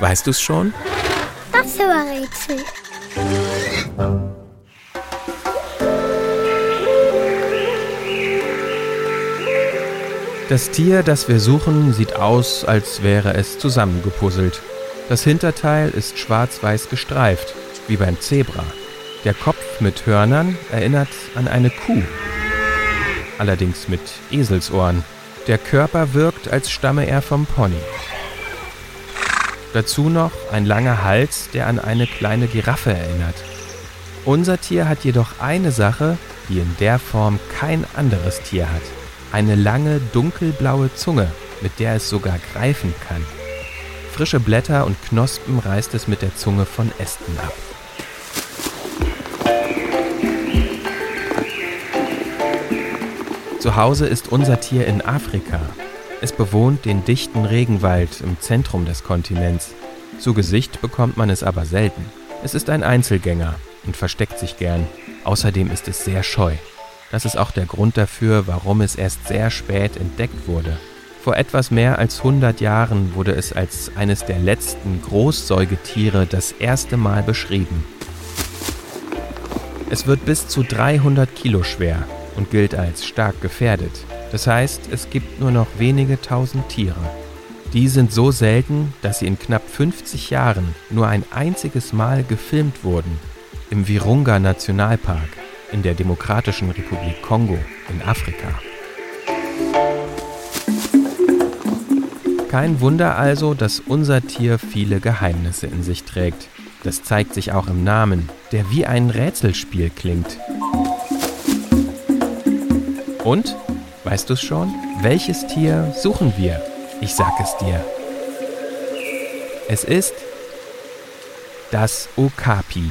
Weißt du es schon? Das war Rätsel. Das Tier, das wir suchen, sieht aus, als wäre es zusammengepuzzelt. Das Hinterteil ist schwarz-weiß gestreift, wie beim Zebra. Der Kopf mit Hörnern erinnert an eine Kuh, allerdings mit Eselsohren. Der Körper wirkt, als stamme er vom Pony. Dazu noch ein langer Hals, der an eine kleine Giraffe erinnert. Unser Tier hat jedoch eine Sache, die in der Form kein anderes Tier hat. Eine lange dunkelblaue Zunge, mit der es sogar greifen kann. Frische Blätter und Knospen reißt es mit der Zunge von Ästen ab. Zu Hause ist unser Tier in Afrika. Es bewohnt den dichten Regenwald im Zentrum des Kontinents. Zu Gesicht bekommt man es aber selten. Es ist ein Einzelgänger und versteckt sich gern. Außerdem ist es sehr scheu. Das ist auch der Grund dafür, warum es erst sehr spät entdeckt wurde. Vor etwas mehr als 100 Jahren wurde es als eines der letzten Großsäugetiere das erste Mal beschrieben. Es wird bis zu 300 Kilo schwer und gilt als stark gefährdet. Das heißt, es gibt nur noch wenige tausend Tiere. Die sind so selten, dass sie in knapp 50 Jahren nur ein einziges Mal gefilmt wurden, im Virunga Nationalpark in der Demokratischen Republik Kongo in Afrika. Kein Wunder also, dass unser Tier viele Geheimnisse in sich trägt. Das zeigt sich auch im Namen, der wie ein Rätselspiel klingt. Und, weißt du es schon, welches Tier suchen wir? Ich sag es dir. Es ist das Okapi.